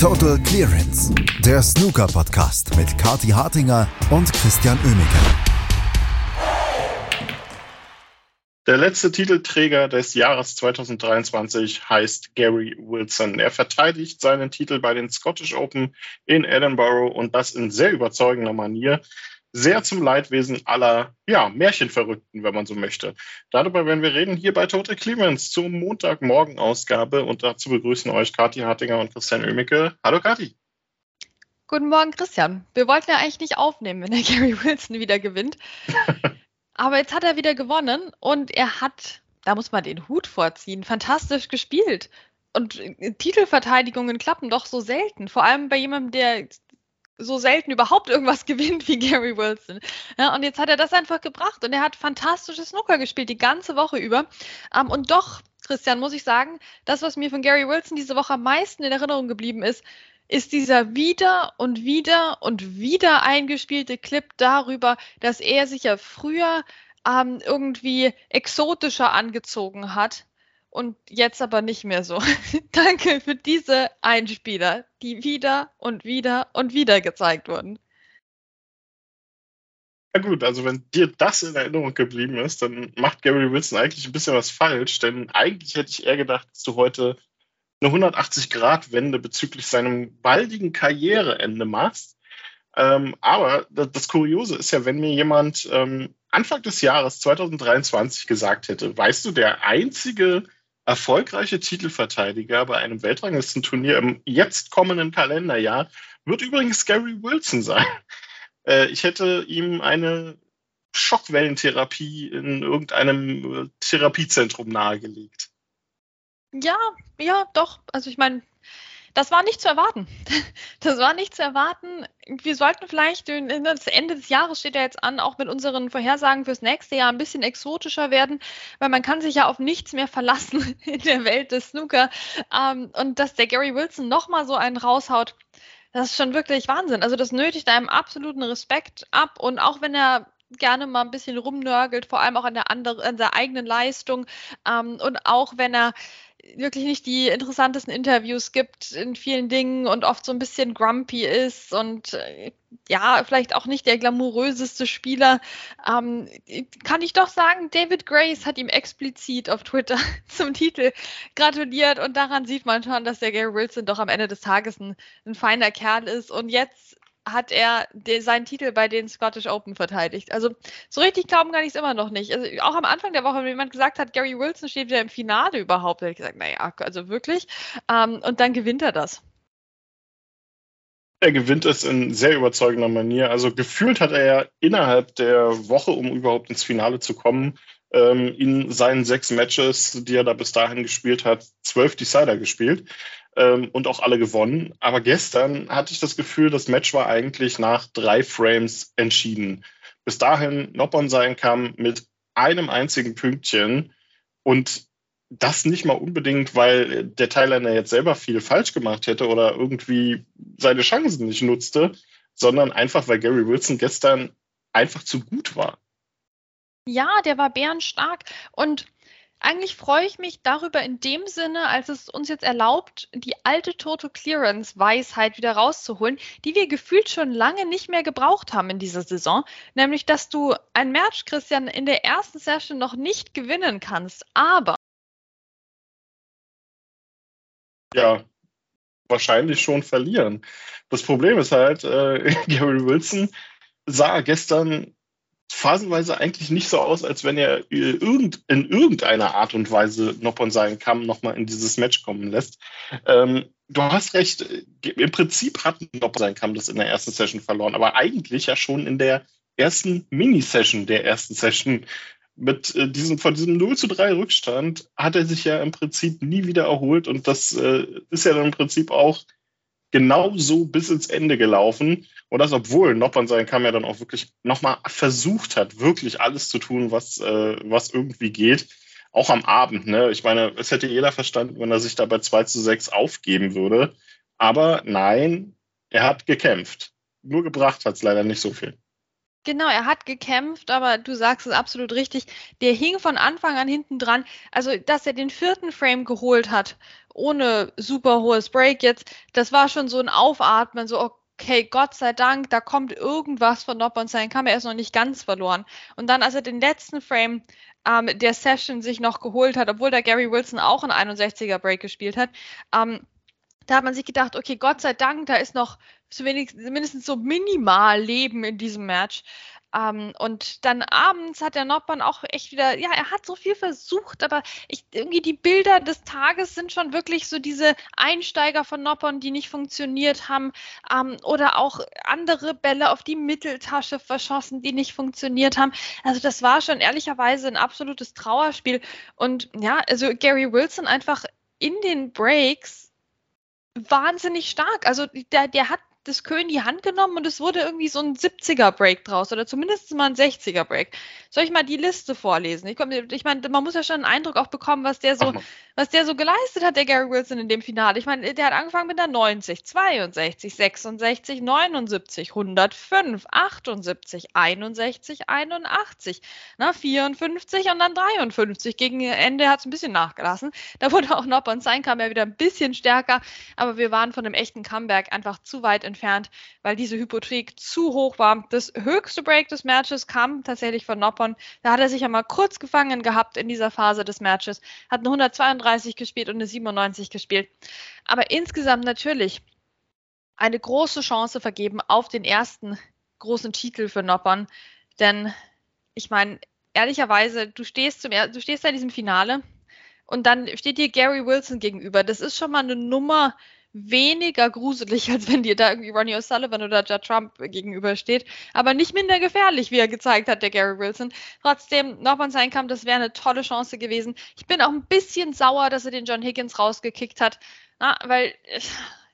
Total Clearance, der Snooker-Podcast mit Kati Hartinger und Christian Oemeke. Der letzte Titelträger des Jahres 2023 heißt Gary Wilson. Er verteidigt seinen Titel bei den Scottish Open in Edinburgh und das in sehr überzeugender Manier sehr zum Leidwesen aller ja, Märchenverrückten, wenn man so möchte. Darüber werden wir reden hier bei Total Clemens zur Montagmorgen-Ausgabe und dazu begrüßen euch Kathi Hartinger und Christian Oemicke. Hallo Kathi. Guten Morgen, Christian. Wir wollten ja eigentlich nicht aufnehmen, wenn der Gary Wilson wieder gewinnt. Aber jetzt hat er wieder gewonnen und er hat, da muss man den Hut vorziehen, fantastisch gespielt. Und Titelverteidigungen klappen doch so selten. Vor allem bei jemandem, der so selten überhaupt irgendwas gewinnt wie Gary Wilson. Ja, und jetzt hat er das einfach gebracht und er hat fantastisches Snooker gespielt, die ganze Woche über. Ähm, und doch, Christian, muss ich sagen, das, was mir von Gary Wilson diese Woche am meisten in Erinnerung geblieben ist, ist dieser wieder und wieder und wieder eingespielte Clip darüber, dass er sich ja früher ähm, irgendwie exotischer angezogen hat und jetzt aber nicht mehr so. Danke für diese Einspieler, die wieder und wieder und wieder gezeigt wurden. Ja gut, also wenn dir das in Erinnerung geblieben ist, dann macht Gary Wilson eigentlich ein bisschen was falsch, denn eigentlich hätte ich eher gedacht, dass du heute eine 180-Grad-Wende bezüglich seinem baldigen Karriereende machst. Ähm, aber das, Kuriose ist ja, wenn mir jemand ähm, Anfang des Jahres 2023 gesagt hätte, weißt du, der einzige erfolgreiche Titelverteidiger bei einem Weltranglistenturnier im jetzt kommenden Kalenderjahr wird übrigens Gary Wilson sein. Äh, ich hätte ihm eine Schockwellentherapie in irgendeinem äh, Therapiezentrum nahegelegt. Ja, ja, doch. Also ich meine, das war nicht zu erwarten. Das war nicht zu erwarten. Wir sollten vielleicht, das Ende des Jahres steht ja jetzt an, auch mit unseren Vorhersagen fürs nächste Jahr ein bisschen exotischer werden, weil man kann sich ja auf nichts mehr verlassen in der Welt des Snooker. Ähm, und dass der Gary Wilson nochmal so einen raushaut, das ist schon wirklich Wahnsinn. Also das nötigt einem absoluten Respekt ab. Und auch wenn er gerne mal ein bisschen rumnörgelt, vor allem auch an der, andere, an der eigenen Leistung. Ähm, und auch wenn er wirklich nicht die interessantesten Interviews gibt in vielen Dingen und oft so ein bisschen grumpy ist und äh, ja, vielleicht auch nicht der glamouröseste Spieler, ähm, kann ich doch sagen, David Grace hat ihm explizit auf Twitter zum Titel gratuliert und daran sieht man schon, dass der Gary Wilson doch am Ende des Tages ein, ein feiner Kerl ist. Und jetzt hat er den, seinen Titel bei den Scottish Open verteidigt. Also so richtig glauben kann ich es immer noch nicht. Also auch am Anfang der Woche, wenn jemand gesagt hat, Gary Wilson steht wieder im Finale überhaupt, hätte ich gesagt, naja, also wirklich. Ähm, und dann gewinnt er das. Er gewinnt es in sehr überzeugender Manier. Also gefühlt hat er ja innerhalb der Woche, um überhaupt ins Finale zu kommen, ähm, in seinen sechs Matches, die er da bis dahin gespielt hat, zwölf Decider gespielt ähm, und auch alle gewonnen. Aber gestern hatte ich das Gefühl, das Match war eigentlich nach drei Frames entschieden. Bis dahin Noppon sein kam mit einem einzigen Pünktchen und das nicht mal unbedingt, weil der Thailänder jetzt selber viel falsch gemacht hätte oder irgendwie seine Chancen nicht nutzte, sondern einfach, weil Gary Wilson gestern einfach zu gut war. Ja, der war bärenstark und eigentlich freue ich mich darüber in dem Sinne, als es uns jetzt erlaubt, die alte Total Clearance Weisheit wieder rauszuholen, die wir gefühlt schon lange nicht mehr gebraucht haben in dieser Saison. Nämlich, dass du ein Match, Christian, in der ersten Session noch nicht gewinnen kannst, aber. Ja, wahrscheinlich schon verlieren. Das Problem ist halt, äh, Gary Wilson sah gestern phasenweise eigentlich nicht so aus, als wenn er irgend, in irgendeiner Art und Weise Noppon seinen Kamm nochmal in dieses Match kommen lässt. Ähm, du hast recht, im Prinzip hat Noppon seinen Kamm das in der ersten Session verloren, aber eigentlich ja schon in der ersten Mini-Session der ersten Session mit äh, diesem, von diesem 0 zu 3 Rückstand hat er sich ja im Prinzip nie wieder erholt und das äh, ist ja dann im Prinzip auch genau so bis ins Ende gelaufen. Und das, obwohl Noppern sein Kamm ja dann auch wirklich nochmal versucht hat, wirklich alles zu tun, was, äh, was irgendwie geht. Auch am Abend, ne? Ich meine, es hätte jeder verstanden, wenn er sich da bei 2 zu 6 aufgeben würde. Aber nein, er hat gekämpft. Nur gebracht hat es leider nicht so viel. Genau, er hat gekämpft, aber du sagst es absolut richtig. Der hing von Anfang an hinten dran. Also, dass er den vierten Frame geholt hat ohne super hohes Break jetzt, das war schon so ein Aufatmen, so, okay, Gott sei Dank, da kommt irgendwas von Noppon sein, kam er erst noch nicht ganz verloren. Und dann, als er den letzten Frame ähm, der Session sich noch geholt hat, obwohl der Gary Wilson auch einen 61er Break gespielt hat, ähm, da hat man sich gedacht, okay, Gott sei Dank, da ist noch zumindest so minimal Leben in diesem Match. Ähm, und dann abends hat der Noppmann auch echt wieder, ja, er hat so viel versucht, aber ich, irgendwie die Bilder des Tages sind schon wirklich so diese Einsteiger von Noppern, die nicht funktioniert haben, ähm, oder auch andere Bälle auf die Mitteltasche verschossen, die nicht funktioniert haben. Also das war schon ehrlicherweise ein absolutes Trauerspiel. Und ja, also Gary Wilson einfach in den Breaks wahnsinnig stark. Also der, der hat das Kö in die Hand genommen und es wurde irgendwie so ein 70er-Break draus oder zumindest mal ein 60er-Break. Soll ich mal die Liste vorlesen? Ich, ich meine, man muss ja schon einen Eindruck auch bekommen, was der so, was der so geleistet hat, der Gary Wilson in dem Finale. Ich meine, der hat angefangen mit einer 90, 62, 66, 79, 105, 78, 61, 81, na, 54 und dann 53. Gegen Ende hat es ein bisschen nachgelassen. Da wurde auch noch Sein kam ja wieder ein bisschen stärker, aber wir waren von dem echten Comeback einfach zu weit entfernt, weil diese Hypothek zu hoch war. Das höchste Break des Matches kam tatsächlich von Noppon. Da hat er sich einmal kurz gefangen gehabt in dieser Phase des Matches, hat eine 132 gespielt und eine 97 gespielt. Aber insgesamt natürlich eine große Chance vergeben auf den ersten großen Titel für Noppon. Denn ich meine, ehrlicherweise, du stehst, zum, du stehst da in diesem Finale und dann steht dir Gary Wilson gegenüber. Das ist schon mal eine Nummer, weniger gruselig, als wenn dir da irgendwie Ronnie O'Sullivan oder Judd Trump gegenübersteht. Aber nicht minder gefährlich, wie er gezeigt hat, der Gary Wilson. Trotzdem, nochmal sein kam, das wäre eine tolle Chance gewesen. Ich bin auch ein bisschen sauer, dass er den John Higgins rausgekickt hat. Na, weil,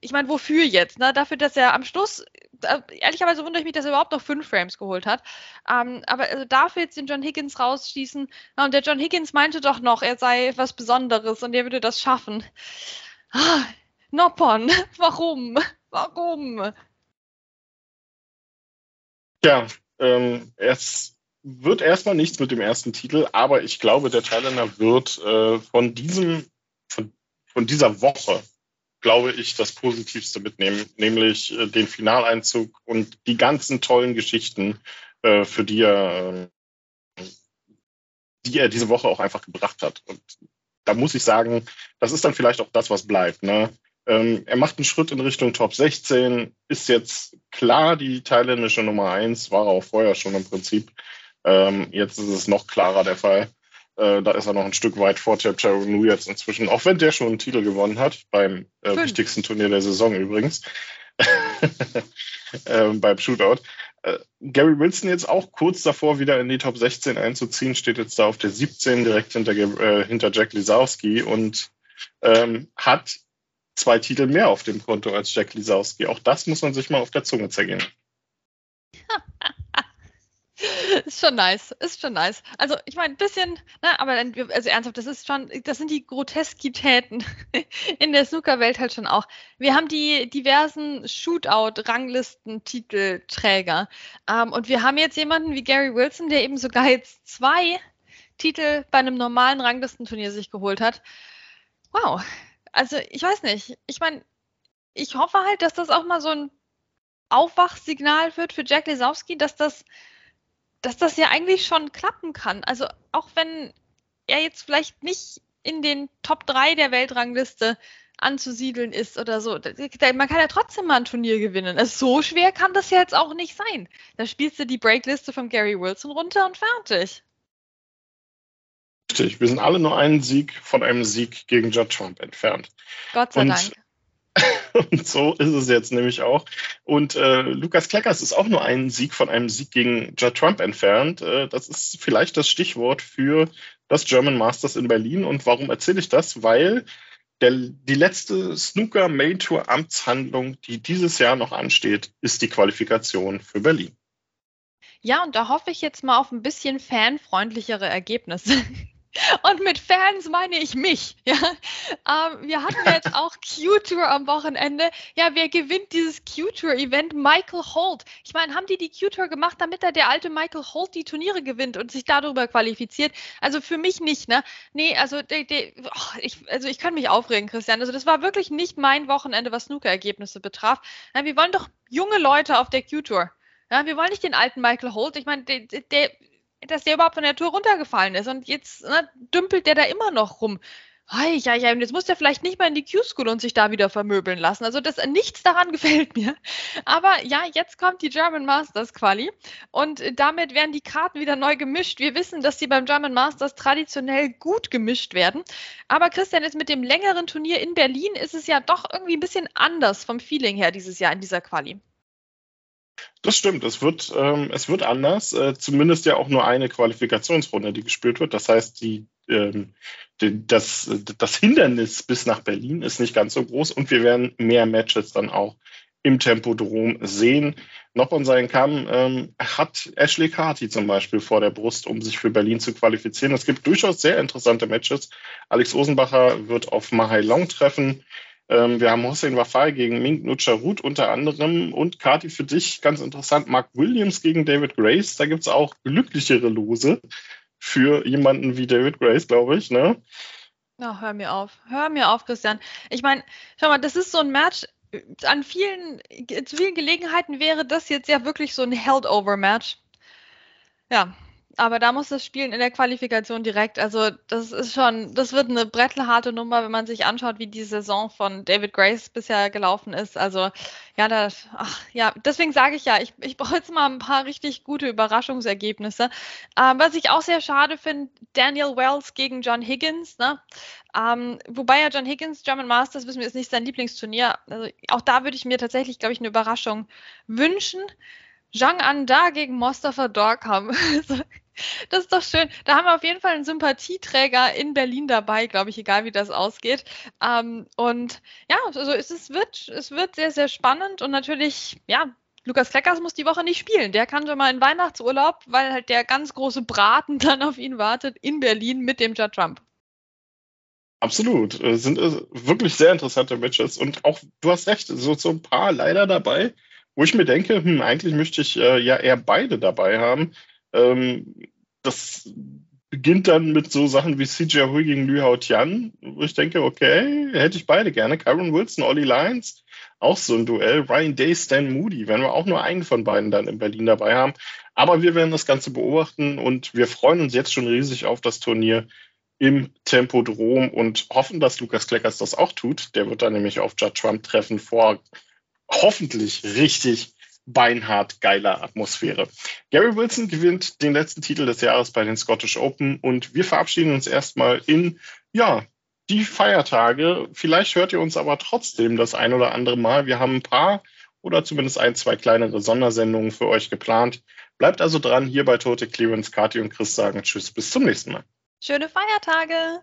ich meine, wofür jetzt? Ne? Dafür, dass er am Schluss, äh, ehrlicherweise wundere ich mich, dass er überhaupt noch fünf Frames geholt hat. Ähm, aber also dafür jetzt den John Higgins rausschießen. Na, und der John Higgins meinte doch noch, er sei was Besonderes und er würde das schaffen. Ah, Noppon, warum? Warum? Ja, ähm, es wird erstmal nichts mit dem ersten Titel, aber ich glaube, der Thailänder wird äh, von diesem, von, von dieser Woche, glaube ich, das Positivste mitnehmen, nämlich äh, den Finaleinzug und die ganzen tollen Geschichten, äh, für die er, äh, die er diese Woche auch einfach gebracht hat. Und da muss ich sagen, das ist dann vielleicht auch das, was bleibt. Ne? Ähm, er macht einen Schritt in Richtung Top 16, ist jetzt klar die thailändische Nummer 1, war er auch vorher schon im Prinzip. Ähm, jetzt ist es noch klarer der Fall. Äh, da ist er noch ein Stück weit vor Chapter Nu jetzt inzwischen, auch wenn der schon einen Titel gewonnen hat, beim äh, wichtigsten Turnier der Saison übrigens, äh, beim Shootout. Äh, Gary Wilson jetzt auch kurz davor, wieder in die Top 16 einzuziehen, steht jetzt da auf der 17 direkt hinter, äh, hinter Jack Lisowski und ähm, hat zwei Titel mehr auf dem Konto als Jack Lisowski. Auch das muss man sich mal auf der Zunge zergehen. ist schon nice, ist schon nice. Also ich meine, ein bisschen, ne, aber also ernsthaft, das ist schon, das sind die Groteskitäten in der Snooker-Welt halt schon auch. Wir haben die diversen Shootout-Ranglisten-Titelträger ähm, und wir haben jetzt jemanden wie Gary Wilson, der eben sogar jetzt zwei Titel bei einem normalen Ranglistenturnier sich geholt hat. Wow, also ich weiß nicht. Ich meine, ich hoffe halt, dass das auch mal so ein Aufwachsignal wird für Jack Lesowski, dass das, dass das ja eigentlich schon klappen kann. Also auch wenn er jetzt vielleicht nicht in den Top 3 der Weltrangliste anzusiedeln ist oder so. Man kann ja trotzdem mal ein Turnier gewinnen. Also so schwer kann das ja jetzt auch nicht sein. Da spielst du die Breakliste von Gary Wilson runter und fertig. Richtig, wir sind alle nur einen Sieg von einem Sieg gegen Judd Trump entfernt. Gott sei und, Dank. Und so ist es jetzt nämlich auch. Und äh, Lukas Kleckers ist auch nur einen Sieg von einem Sieg gegen Judd Trump entfernt. Äh, das ist vielleicht das Stichwort für das German Masters in Berlin. Und warum erzähle ich das? Weil der, die letzte Snooker Main Tour Amtshandlung, die dieses Jahr noch ansteht, ist die Qualifikation für Berlin. Ja, und da hoffe ich jetzt mal auf ein bisschen fanfreundlichere Ergebnisse. Und mit Fans meine ich mich. Ja? Ähm, wir hatten jetzt auch Q-Tour am Wochenende. Ja, wer gewinnt dieses Q-Tour-Event? Michael Holt. Ich meine, haben die die Q-Tour gemacht, damit da der alte Michael Holt die Turniere gewinnt und sich darüber qualifiziert? Also für mich nicht, ne? Nee, also, de, de, oh, ich, also ich kann mich aufregen, Christian. Also das war wirklich nicht mein Wochenende, was Snooker-Ergebnisse betraf. Ja, wir wollen doch junge Leute auf der Q-Tour. Ja, wir wollen nicht den alten Michael Holt. Ich meine, der, der dass der überhaupt von der Tour runtergefallen ist. Und jetzt ne, dümpelt der da immer noch rum. Hei, ja, ja, und jetzt muss der vielleicht nicht mal in die Q-School und sich da wieder vermöbeln lassen. Also das nichts daran gefällt mir. Aber ja, jetzt kommt die German Masters Quali und damit werden die Karten wieder neu gemischt. Wir wissen, dass die beim German Masters traditionell gut gemischt werden. Aber Christian, jetzt mit dem längeren Turnier in Berlin ist es ja doch irgendwie ein bisschen anders vom Feeling her dieses Jahr in dieser Quali. Das stimmt, es wird, ähm, es wird anders. Äh, zumindest ja auch nur eine Qualifikationsrunde, die gespielt wird. Das heißt, die, ähm, die, das, das Hindernis bis nach Berlin ist nicht ganz so groß und wir werden mehr Matches dann auch im Tempodrom sehen. Noch an seinen Kamm ähm, hat Ashley Carty zum Beispiel vor der Brust, um sich für Berlin zu qualifizieren. Es gibt durchaus sehr interessante Matches. Alex Osenbacher wird auf Mahai Long treffen. Ähm, wir haben Hossein Wafai gegen Mink Nucharut unter anderem und Kati für dich ganz interessant, Mark Williams gegen David Grace. Da gibt es auch glücklichere Lose für jemanden wie David Grace, glaube ich. Ne? Ja, hör mir auf. Hör mir auf, Christian. Ich meine, schau mal, das ist so ein Match, an vielen, zu vielen Gelegenheiten wäre das jetzt ja wirklich so ein Held-Over-Match. Ja, aber da muss das Spielen in der Qualifikation direkt. Also das ist schon, das wird eine brettelharte Nummer, wenn man sich anschaut, wie die Saison von David Grace bisher gelaufen ist. Also ja, das, ach, ja, deswegen sage ich ja, ich, ich brauche jetzt mal ein paar richtig gute Überraschungsergebnisse. Ähm, was ich auch sehr schade finde, Daniel Wells gegen John Higgins. Ne? Ähm, wobei ja John Higgins, German Masters, wissen wir, ist nicht sein Lieblingsturnier. Also auch da würde ich mir tatsächlich, glaube ich, eine Überraschung wünschen. Zhang Anda gegen Mostafa Dorkham. Das ist doch schön. Da haben wir auf jeden Fall einen Sympathieträger in Berlin dabei, glaube ich, egal wie das ausgeht. Ähm, und ja, also es, es, wird, es wird sehr, sehr spannend und natürlich, ja, Lukas Kleckers muss die Woche nicht spielen. Der kann schon mal in Weihnachtsurlaub, weil halt der ganz große Braten dann auf ihn wartet in Berlin mit dem Judd Trump. Absolut. Sind äh, wirklich sehr interessante Matches und auch, du hast recht, so, so ein paar leider dabei, wo ich mir denke, hm, eigentlich möchte ich äh, ja eher beide dabei haben. Ähm, das beginnt dann mit so Sachen wie CJ Hui gegen Liu Hao Tian, wo ich denke, okay, hätte ich beide gerne. Kyron Wilson, Ollie Lyons, auch so ein Duell. Ryan Day, Stan Moody, wenn wir auch nur einen von beiden dann in Berlin dabei haben. Aber wir werden das Ganze beobachten und wir freuen uns jetzt schon riesig auf das Turnier im Tempodrom und hoffen, dass Lukas Kleckers das auch tut. Der wird dann nämlich auf Judge Trump treffen vor hoffentlich richtig beinhart geiler Atmosphäre. Gary Wilson gewinnt den letzten Titel des Jahres bei den Scottish Open und wir verabschieden uns erstmal in, ja, die Feiertage. Vielleicht hört ihr uns aber trotzdem das ein oder andere Mal. Wir haben ein paar oder zumindest ein, zwei kleinere Sondersendungen für euch geplant. Bleibt also dran hier bei Tote Clearance. Kati und Chris sagen Tschüss, bis zum nächsten Mal. Schöne Feiertage!